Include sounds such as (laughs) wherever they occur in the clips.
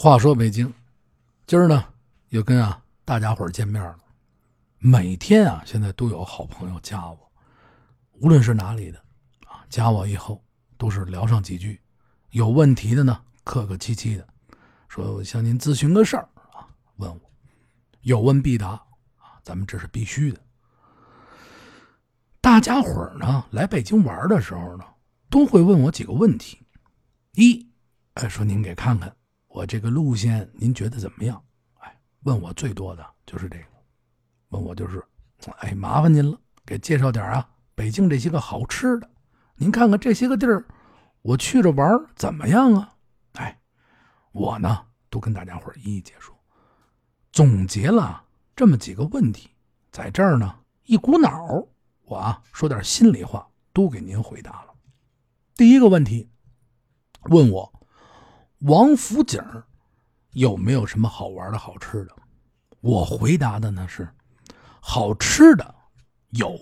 话说北京，今儿呢又跟啊大家伙见面了。每天啊，现在都有好朋友加我，无论是哪里的啊，加我以后都是聊上几句，有问题的呢，客客气气的说我向您咨询个事儿啊，问我有问必答啊，咱们这是必须的。大家伙儿呢来北京玩的时候呢，都会问我几个问题：一，哎，说您给看看我这个路线，您觉得怎么样？哎，问我最多的就是这个，问我就是，哎，麻烦您了，给介绍点啊，北京这些个好吃的，您看看这些个地儿，我去着玩怎么样啊？哎，我呢都跟大家伙一一解说，总结了这么几个问题，在这儿呢一股脑。我啊，说点心里话，都给您回答了。第一个问题，问我王府井有没有什么好玩的好吃的？我回答的呢是好吃的有，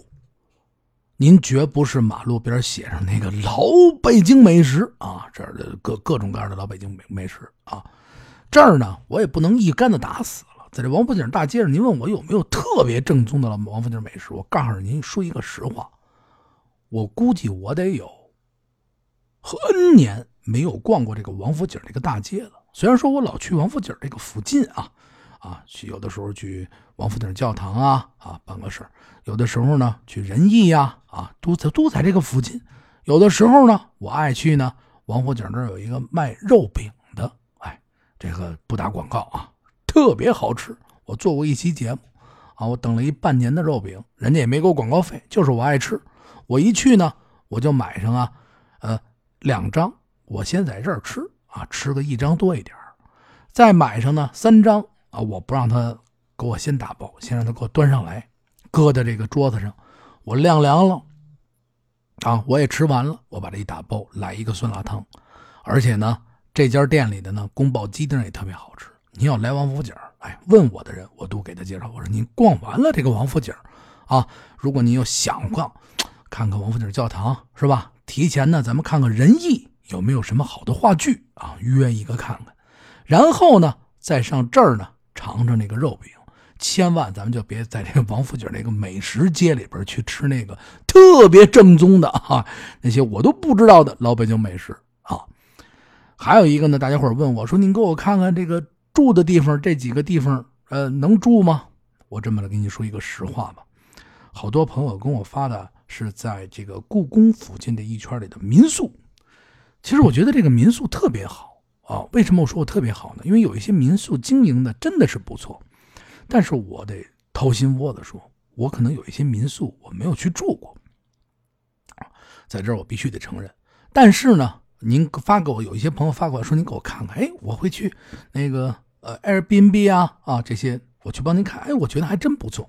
您绝不是马路边写上那个老北京美食啊，这儿的各各种各样的老北京美美食啊，这儿呢我也不能一竿子打死了。在这王府井大街上，您问我有没有特别正宗的王府井美食？我告诉您说一个实话，我估计我得有 N 年没有逛过这个王府井这个大街了。虽然说我老去王府井这个附近啊，啊，去有的时候去王府井教堂啊啊办个事儿，有的时候呢去仁义呀啊，都在都在这个附近。有的时候呢，我爱去呢王府井这儿有一个卖肉饼的，哎，这个不打广告啊。特别好吃，我做过一期节目，啊，我等了一半年的肉饼，人家也没给我广告费，就是我爱吃。我一去呢，我就买上啊，呃，两张，我先在这儿吃啊，吃个一张多一点再买上呢三张啊，我不让他给我先打包，先让他给我端上来，搁在这个桌子上，我晾凉了，啊，我也吃完了，我把这一打包，来一个酸辣汤，而且呢，这家店里的呢宫保鸡丁也特别好吃。您要来王府井哎，问我的人我都给他介绍。我说您逛完了这个王府井啊，如果您又想逛，(tsk) 看看王府井教堂是吧？提前呢，咱们看看仁义有没有什么好的话剧啊，约一个看看。然后呢，再上这儿呢，尝尝那个肉饼。千万咱们就别在这个王府井那个美食街里边去吃那个特别正宗的啊，那些我都不知道的老北京美食啊。还有一个呢，大家伙问我说：“您给我看看这个。”住的地方这几个地方，呃，能住吗？我这么来跟你说一个实话吧。好多朋友跟我发的是在这个故宫附近的一圈里的民宿。其实我觉得这个民宿特别好啊。为什么我说我特别好呢？因为有一些民宿经营的真的是不错。但是我得掏心窝子说，我可能有一些民宿我没有去住过。在这儿我必须得承认。但是呢，您发给我有一些朋友发过来说，您给我看看，哎，我会去那个。呃，Airbnb 啊啊这些，我去帮您看，哎，我觉得还真不错。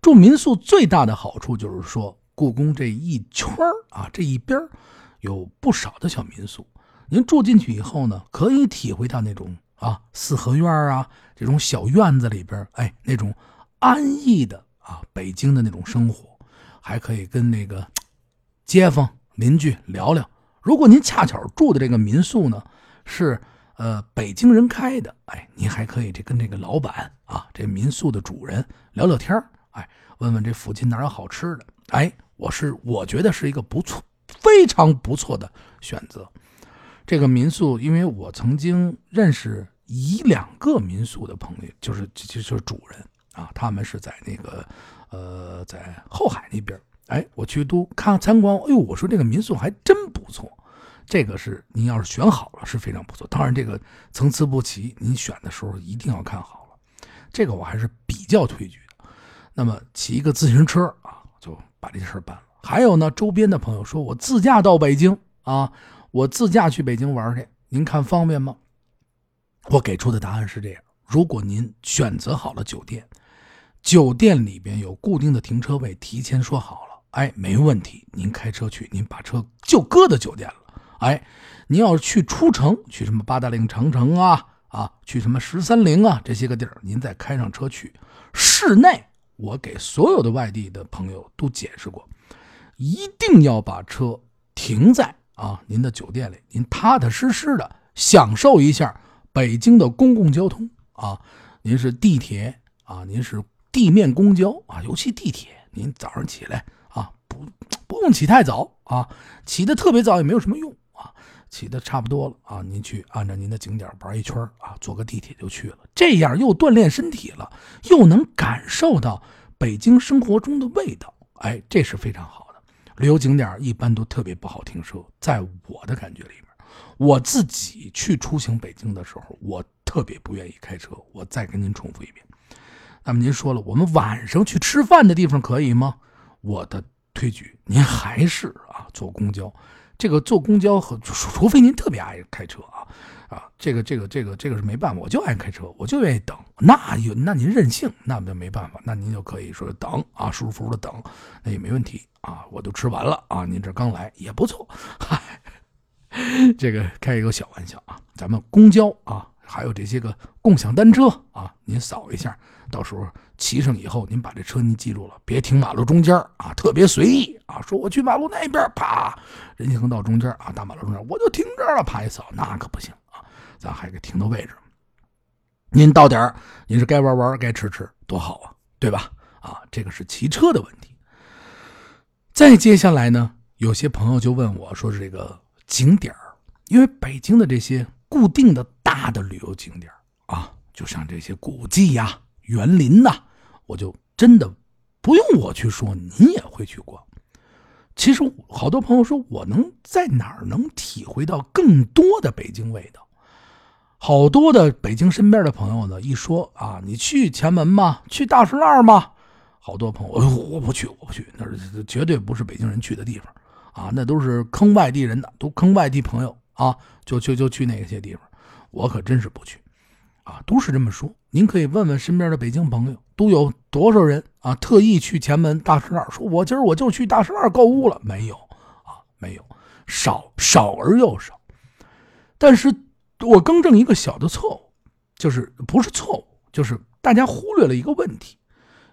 住民宿最大的好处就是说，故宫这一圈啊，这一边有不少的小民宿。您住进去以后呢，可以体会到那种啊四合院啊这种小院子里边，哎，那种安逸的啊北京的那种生活，还可以跟那个街坊邻居聊聊。如果您恰巧住的这个民宿呢是。呃，北京人开的，哎，您还可以这跟这个老板啊，这民宿的主人聊聊天哎，问问这附近哪有好吃的，哎，我是我觉得是一个不错，非常不错的选择。这个民宿，因为我曾经认识一两个民宿的朋友，就是就是主人啊，他们是在那个呃，在后海那边，哎，我去都看参观，哎呦，我说这个民宿还真不错。这个是您要是选好了是非常不错，当然这个参差不齐，您选的时候一定要看好了。这个我还是比较推举的。那么骑一个自行车啊，就把这事办了。还有呢，周边的朋友说我自驾到北京啊，我自驾去北京玩去，您看方便吗？我给出的答案是这样：如果您选择好了酒店，酒店里边有固定的停车位，提前说好了，哎，没问题，您开车去，您把车就搁到酒店了。哎，您要是去出城，去什么八达岭长城啊啊，去什么十三陵啊这些个地儿，您再开上车去。室内，我给所有的外地的朋友都解释过，一定要把车停在啊您的酒店里，您踏踏实实的享受一下北京的公共交通啊，您是地铁啊，您是地面公交啊，尤其地铁，您早上起来啊，不不用起太早啊，起的特别早也没有什么用啊，起的差不多了啊，您去按照您的景点玩一圈啊，坐个地铁就去了，这样又锻炼身体了，又能感受到北京生活中的味道，哎，这是非常好。旅游景点一般都特别不好停车，在我的感觉里面。我自己去出行北京的时候，我特别不愿意开车。我再跟您重复一遍。那么您说了，我们晚上去吃饭的地方可以吗？我的推举，您还是啊坐公交。这个坐公交和除非您特别爱开车啊啊，这个这个这个这个是没办法，我就爱开车，我就愿意等。那有那您任性，那就没办法。那您就可以说等啊，舒舒服服的等，那也没问题啊。我都吃完了啊，您这刚来也不错，嗨。这个开一个小玩笑啊，咱们公交啊，还有这些个共享单车啊，您扫一下，到时候骑上以后，您把这车您记住了，别停马路中间啊，特别随意啊，说我去马路那边，啪，人行横道中间啊，大马路中间，我就停这儿了，啪一扫，那可不行啊，咱还得停到位置。您到点儿，您是该玩玩，该吃吃，多好啊，对吧？啊，这个是骑车的问题。再接下来呢，有些朋友就问我说是这个。景点因为北京的这些固定的大的旅游景点啊，就像这些古迹呀、园林呐，我就真的不用我去说，你也会去逛。其实好多朋友说我能在哪儿能体会到更多的北京味道？好多的北京身边的朋友呢，一说啊，你去前门吗？去大石栏吗？好多朋友，我不去，我不去，那是绝对不是北京人去的地方。啊，那都是坑外地人的，都坑外地朋友啊，就就就去那些地方，我可真是不去，啊，都是这么说。您可以问问身边的北京朋友，都有多少人啊，特意去前门大石栏，说我今儿我就去大石栏购物了，没有啊，没有，少少而又少。但是我更正一个小的错误，就是不是错误，就是大家忽略了一个问题，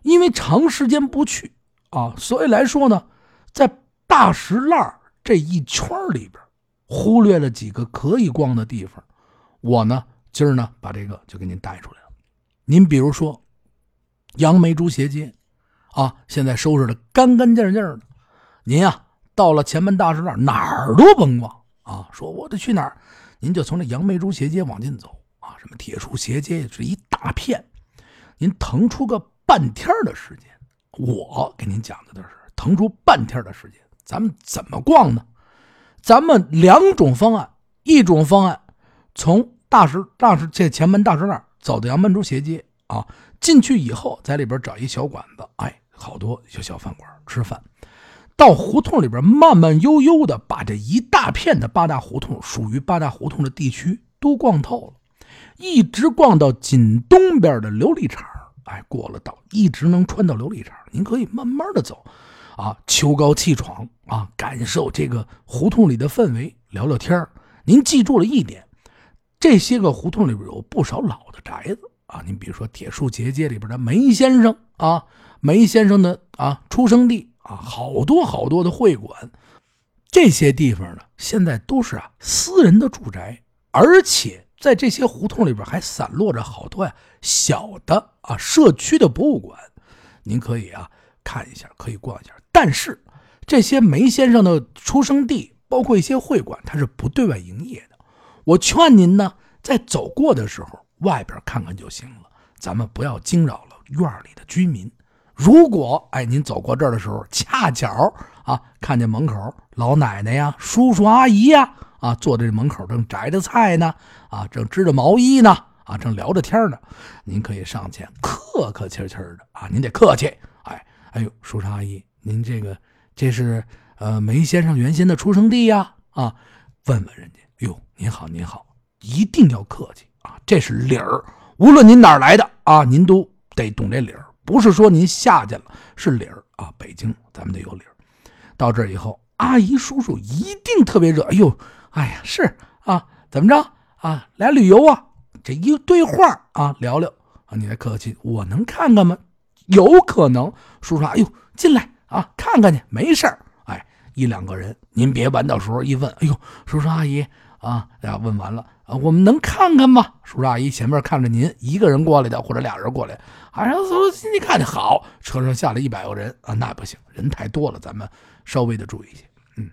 因为长时间不去啊，所以来说呢，在。大石栏这一圈里边，忽略了几个可以逛的地方。我呢，今儿呢，把这个就给您带出来。您比如说，杨梅竹斜街，啊，现在收拾的干干净净的。您呀，到了前门大石栏，哪儿都甭逛啊。说我得去哪儿，您就从这杨梅竹斜街往进走啊。什么铁树斜街是一大片，您腾出个半天的时间，我给您讲的都是腾出半天的时间。咱们怎么逛呢？咱们两种方案，一种方案从大石大石这前门大石栏走到杨门竹斜街啊，进去以后在里边找一小馆子，哎，好多小小饭馆吃饭。到胡同里边慢慢悠悠的把这一大片的八大胡同属于八大胡同的地区都逛透了，一直逛到紧东边的琉璃厂，哎，过了道一直能穿到琉璃厂，您可以慢慢的走。啊，秋高气爽啊，感受这个胡同里的氛围，聊聊天您记住了一点，这些个胡同里边有不少老的宅子啊。您比如说铁树结街里边的梅先生啊，梅先生的啊出生地啊，好多好多的会馆，这些地方呢，现在都是啊私人的住宅，而且在这些胡同里边还散落着好多呀小的啊社区的博物馆，您可以啊看一下，可以逛一下。但是，这些梅先生的出生地，包括一些会馆，它是不对外营业的。我劝您呢，在走过的时候，外边看看就行了，咱们不要惊扰了院里的居民。如果哎，您走过这儿的时候，恰巧啊，看见门口老奶奶呀、叔叔阿姨呀，啊，坐在这门口正摘着菜呢，啊，正织着毛衣呢，啊，正聊着天呢，您可以上前客客气气的啊，您得客气，哎，哎呦，叔叔阿姨。您这个，这是呃梅先生原先的出生地呀，啊，问问人家，哟，您好，您好，一定要客气啊，这是理儿，无论您哪儿来的啊，您都得懂这理儿，不是说您下去了，是理儿啊，北京咱们得有理儿。到这以后，阿姨叔叔一定特别热，哎呦，哎呀，是啊，怎么着啊，来旅游啊，这一对话啊，聊聊啊，你来客气，我能看看吗？有可能，叔叔，哎呦，进来。啊，看看去，没事儿。哎，一两个人，您别完到时候一问，哎呦，叔叔阿姨啊，呀，问完了啊，我们能看看吗？叔叔阿姨前面看着您一个人过来的，或者俩人过来，啊，然后说你看的好，车上下了一百个人啊，那不行，人太多了，咱们稍微的注意一些。嗯，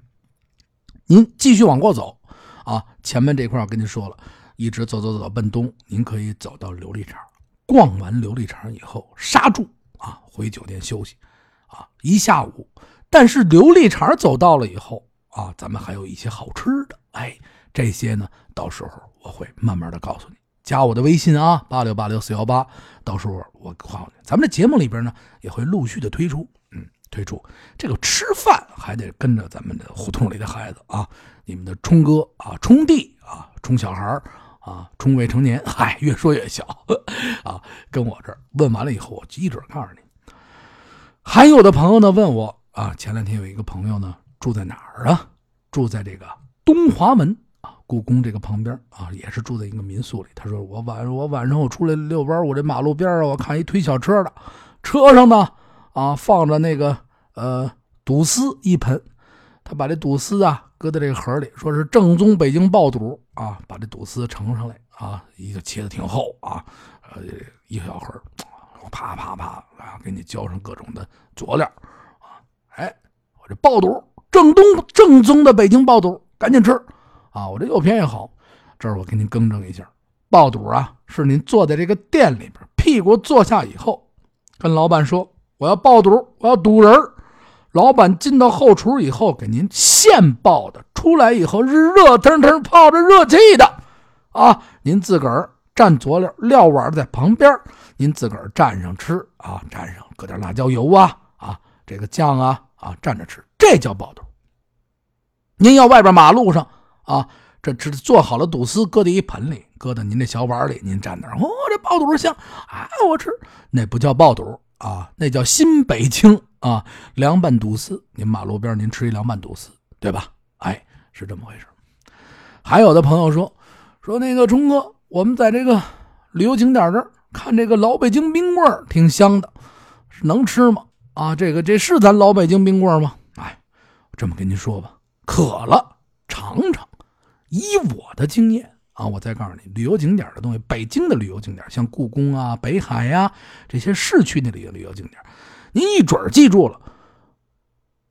您继续往过走啊，前面这块我跟您说了，一直走走走奔东，您可以走到琉璃厂，逛完琉璃厂以后刹住啊，回酒店休息啊，一下午。但是琉璃厂走到了以后啊，咱们还有一些好吃的，哎。这些呢，到时候我会慢慢的告诉你，加我的微信啊，八六八六四幺八，到时候我告诉你，咱们这节目里边呢也会陆续的推出，嗯，推出这个吃饭还得跟着咱们的胡同里的孩子啊，你们的冲哥啊，冲弟啊，冲小孩啊，冲未成年，嗨，越说越小啊，跟我这儿问完了以后，我一准告诉你。还有的朋友呢问我啊，前两天有一个朋友呢住在哪儿啊？住在这个东华门。故宫这个旁边啊，也是住在一个民宿里。他说：“我晚上我晚上我出来遛弯，我这马路边上我看一推小车的，车上呢啊放着那个呃肚丝一盆，他把这肚丝啊搁在这个盒里，说是正宗北京爆肚啊，把这肚丝盛上来啊，一个切的挺厚啊，呃一小盒，啪啪啪啊给你浇上各种的佐料啊，哎，我这爆肚正宗正宗的北京爆肚，赶紧吃。”啊，我这又便宜好，这儿我给您更正一下，爆肚啊是您坐在这个店里边，屁股坐下以后，跟老板说我要爆肚，我要堵人，老板进到后厨以后给您现爆的，出来以后是热腾腾泡着热气的，啊，您自个儿蘸佐料，料碗在旁边，您自个儿蘸上吃啊，蘸上搁点辣椒油啊，啊，这个酱啊啊蘸着吃，这叫爆肚。您要外边马路上。啊，这这做好了肚丝，搁在一盆里，搁到您那小碗里，您站那，哦，这爆肚香啊，我吃，那不叫爆肚啊，那叫新北京啊，凉拌肚丝。您马路边您吃一凉拌肚丝，对吧？哎，是这么回事。还有的朋友说，说那个冲哥，我们在这个旅游景点这儿看这个老北京冰棍挺香的，能吃吗？啊，这个这是咱老北京冰棍吗？哎，这么跟您说吧，渴了尝尝。以我的经验啊，我再告诉你，旅游景点的东西，北京的旅游景点，像故宫啊、北海呀这些市区的旅游旅游景点，您一准记住了。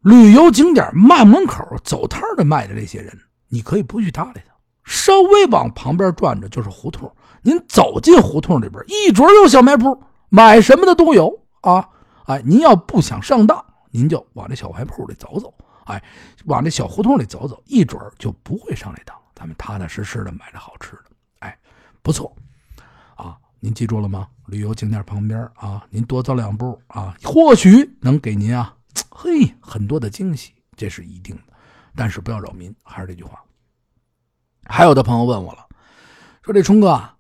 旅游景点卖门口走摊的卖的这些人，你可以不去搭理他，稍微往旁边转着就是胡同。您走进胡同里边，一准有小卖铺，买什么的都有啊！哎，您要不想上当，您就往这小卖铺里走走，哎，往这小胡同里走走，一准就不会上这当。咱们踏踏实实的买着好吃的，哎，不错，啊，您记住了吗？旅游景点旁边啊，您多走两步啊，或许能给您啊，嘿，很多的惊喜，这是一定的。但是不要扰民，还是这句话。还有的朋友问我了，说这冲哥，啊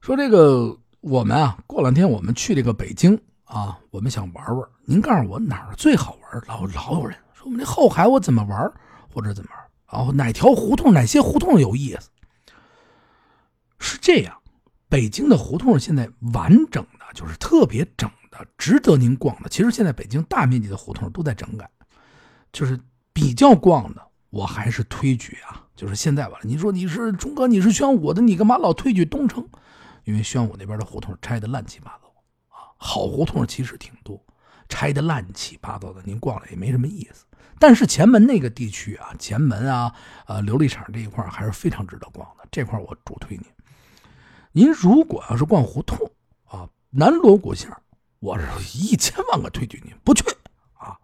说这个我们啊，过两天我们去这个北京啊，我们想玩玩，您告诉我哪儿最好玩？老老有人说我们这后海我怎么玩，或者怎么玩？哦哪条胡同、哪些胡同有意思？是这样，北京的胡同现在完整的，就是特别整的，值得您逛的。其实现在北京大面积的胡同都在整改，就是比较逛的，我还是推举啊。就是现在吧，你说你是忠哥，你是宣武的，你干嘛老推举东城？因为宣武那边的胡同拆的乱七八糟啊，好胡同其实挺多，拆的乱七八糟的，您逛了也没什么意思。但是前门那个地区啊，前门啊，呃，琉璃厂这一块还是非常值得逛的。这块我主推您。您如果要是逛胡同啊，南锣鼓巷，我是一千万个推举您不去啊。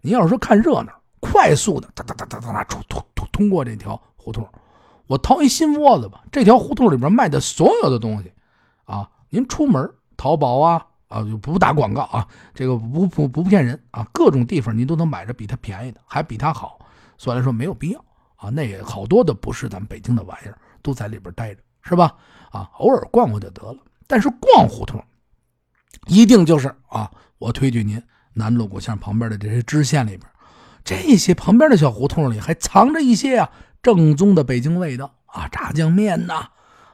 您要是说看热闹，快速的哒哒哒哒哒哒出通通通过这条胡同，我掏一心窝子吧。这条胡同里边卖的所有的东西啊，您出门淘宝啊。啊，就不打广告啊，这个不不不骗人啊，各种地方您都能买着比它便宜的，还比它好，所以来说没有必要啊。那也好多的不是咱们北京的玩意儿，都在里边待着，是吧？啊，偶尔逛逛就得了。但是逛胡同，一定就是啊，我推举您南锣鼓巷旁边的这些支线里边，这些旁边的小胡同里还藏着一些啊正宗的北京味道啊，炸酱面呐，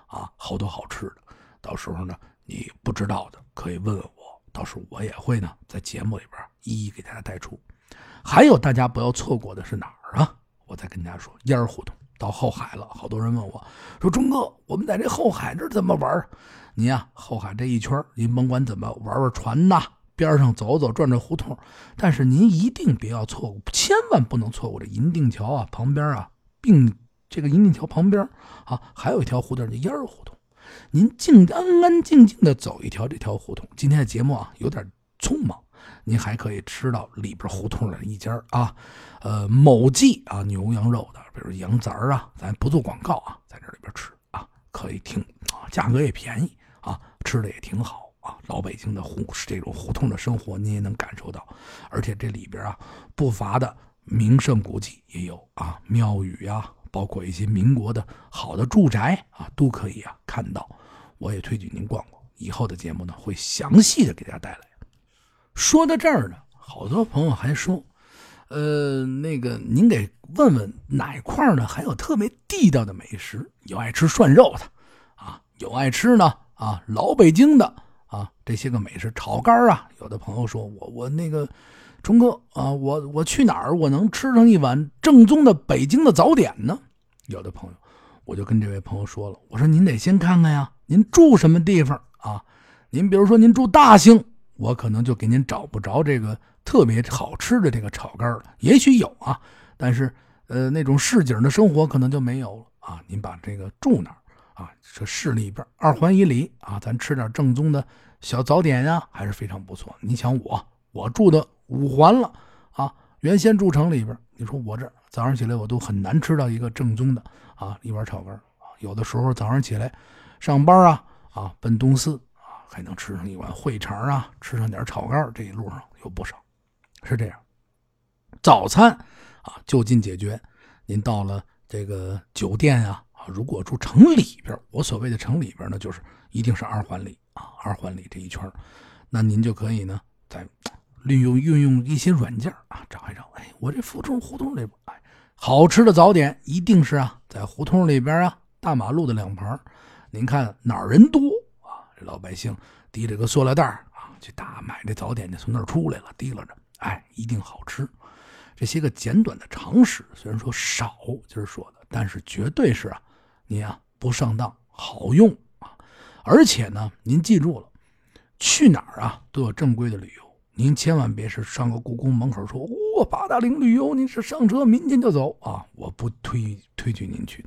啊，好多好吃的。到时候呢，你不知道的。可以问问我，到时候我也会呢，在节目里边一一给大家带出。还有大家不要错过的是哪儿啊？我再跟大家说，烟儿胡同。到后海了，好多人问我说：“钟哥，我们在这后海这怎么玩？”您呀，后海这一圈，您甭管怎么玩玩船呐，边上走走，转转胡同，但是您一定不要错过，千万不能错过这银锭桥啊旁边啊，并这个银锭桥旁边啊，还有一条胡同叫烟儿胡同。您静安安静静的走一条这条胡同。今天的节目啊有点匆忙，您还可以吃到里边胡同的一家啊，呃某记啊牛羊肉的，比如羊杂啊，咱不做广告啊，在这里边吃啊，可以听啊，价格也便宜啊，吃的也挺好啊。老北京的胡这种胡同的生活，您也能感受到，而且这里边啊不乏的名胜古迹也有啊，庙宇呀。包括一些民国的好的住宅啊，都可以啊看到。我也推荐您逛逛。以后的节目呢，会详细的给大家带来。说到这儿呢，好多朋友还说，呃，那个您给问问哪块呢？还有特别地道的美食？有爱吃涮肉的啊，有爱吃呢啊，老北京的啊，这些个美食炒肝啊。有的朋友说我我那个。钟哥啊，我我去哪儿我能吃上一碗正宗的北京的早点呢？有的朋友，我就跟这位朋友说了，我说您得先看看呀，您住什么地方啊？您比如说您住大兴，我可能就给您找不着这个特别好吃的这个炒肝了。也许有啊，但是呃那种市井的生活可能就没有了啊。您把这个住哪儿啊？这市里边二环以里啊，咱吃点正宗的小早点呀，还是非常不错。你想我，我住的。五环了啊！原先住城里边，你说我这早上起来我都很难吃到一个正宗的啊一碗炒肝啊。有的时候早上起来上班啊啊奔东四啊，还能吃上一碗烩肠啊，吃上点炒肝这一路上有不少，是这样。早餐啊就近解决。您到了这个酒店啊啊，如果住城里边，我所谓的城里边呢，就是一定是二环里啊，二环里这一圈那您就可以呢在。利用运用一些软件啊，找一找。哎，我这胡同胡同里边，哎，好吃的早点一定是啊，在胡同里边啊，大马路的两旁。您看哪儿人多啊？老百姓提着个塑料袋啊，去大买这早点就从那儿出来了，提拉着，哎，一定好吃。这些个简短的常识，虽然说少，今儿说的，但是绝对是啊，你啊不上当，好用啊。而且呢，您记住了，去哪儿啊都有正规的旅游。您千万别是上个故宫门口说，哇，八达岭旅游，您是上车明天就走啊！我不推推举您去，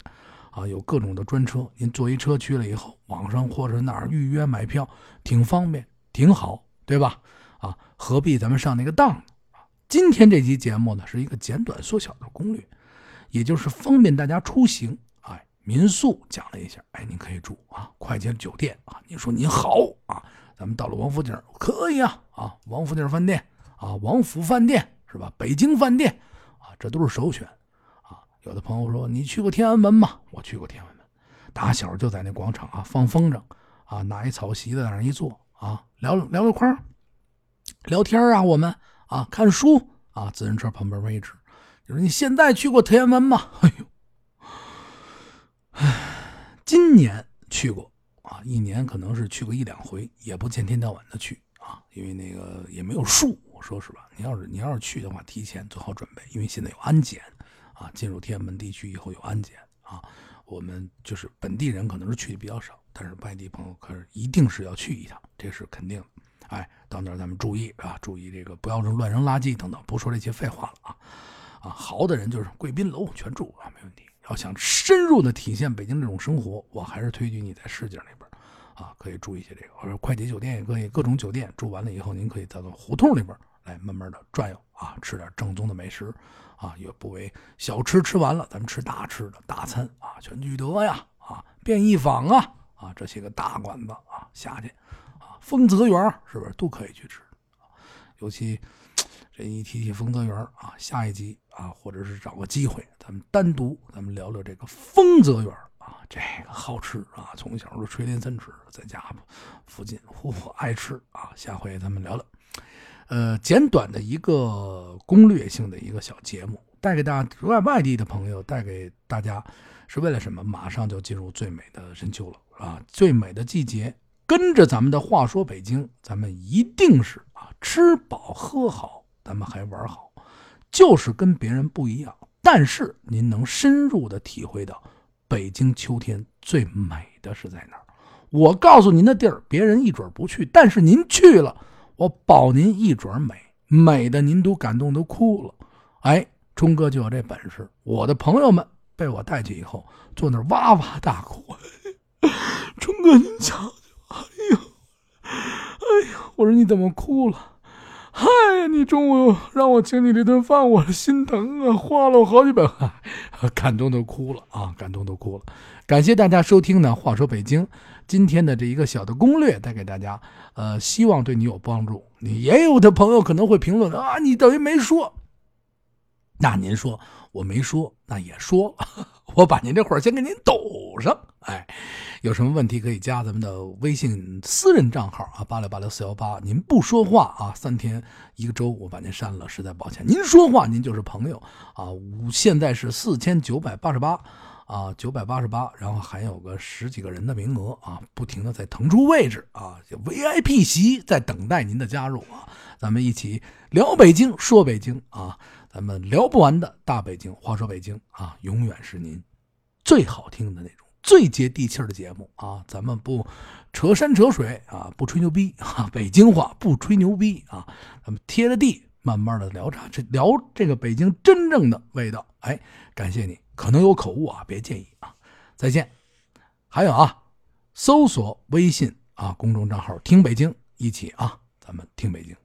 啊，有各种的专车，您坐一车去了以后，网上或者哪儿预约买票，挺方便，挺好，对吧？啊，何必咱们上那个当呢？啊，今天这期节目呢，是一个简短缩小的攻略，也就是方便大家出行。哎，民宿讲了一下，哎，您可以住啊，快捷酒店啊，您说您好啊。咱们到了王府井可以啊啊，王府井饭店啊，王府饭店是吧？北京饭店啊，这都是首选啊。有的朋友说你去过天安门吗？我去过天安门，打小就在那广场啊放风筝啊，拿一草席子在那一坐啊，聊聊聊天聊天啊，我们啊看书啊，自行车旁边位置。就是你现在去过天安门吗？(laughs) 哎呦，唉，今年去过。啊，一年可能是去个一两回，也不见天到晚的去啊，因为那个也没有数。我说实话，你要是你要是去的话，提前做好准备，因为现在有安检啊，进入天安门地区以后有安检啊。我们就是本地人可能是去的比较少，但是外地朋友可是一定是要去一趟，这是肯定的。哎，到那儿咱们注意啊，注意这个不要乱扔垃圾等等，不说这些废话了啊。啊，好的人就是贵宾楼全住啊，没问题。要想深入的体现北京这种生活，我还是推举你在市井里边，啊，可以住一些这个，或者快捷酒店也可以，各种酒店住完了以后，您可以到胡同里边来慢慢的转悠啊，吃点正宗的美食，啊，也不为小吃吃完了，咱们吃大吃的大餐啊，全聚德呀，啊，便宜坊啊，啊，这些个大馆子啊，下去，啊，丰泽园是不是都可以去吃？尤其。这一提起丰泽园啊，下一集啊，或者是找个机会，咱们单独咱们聊聊这个丰泽园啊，这个好吃啊，从小就垂涎三尺，在家附近呼呼爱吃啊。下回咱们聊聊，呃，简短的一个攻略性的一个小节目，带给大家外外地的朋友，带给大家是为了什么？马上就进入最美的深秋了啊，最美的季节，跟着咱们的话说北京，咱们一定是啊，吃饱喝好。咱们还玩好，就是跟别人不一样。但是您能深入的体会到北京秋天最美的是在哪儿。我告诉您的地儿，别人一准不去，但是您去了，我保您一准美，美的您都感动都哭了。哎，冲哥就有这本事。我的朋友们被我带去以后，坐那哇哇大哭。(laughs) 冲哥，您瞧瞧，哎呦，哎呀，我说你怎么哭了？中午让我请你这顿饭，我心疼啊，花了我好几百块，感动都哭了啊，感动都哭了。感谢大家收听呢。话说北京今天的这一个小的攻略带给大家，呃，希望对你有帮助。你也有的朋友可能会评论啊，你等于没说。那您说我没说，那也说，我把您这话先给您抖上。哎，有什么问题可以加咱们的微信私人账号啊，八六八六四幺八。您不说话啊，三天一个周我把您删了，实在抱歉。您说话，您就是朋友啊。五现在是四千九百八十八啊，九百八十八，然后还有个十几个人的名额啊，不停的在腾出位置啊，VIP 席在等待您的加入啊。咱们一起聊北京，说北京啊。咱们聊不完的大北京，话说北京啊，永远是您最好听的那种、最接地气的节目啊！咱们不扯山扯水啊，不吹牛逼 (laughs) 啊，北京话不吹牛逼啊，咱们贴着地慢慢的聊茶，这聊这个北京真正的味道。哎，感谢你，可能有口误啊，别介意啊。再见。还有啊，搜索微信啊公众账号“听北京”，一起啊，咱们听北京。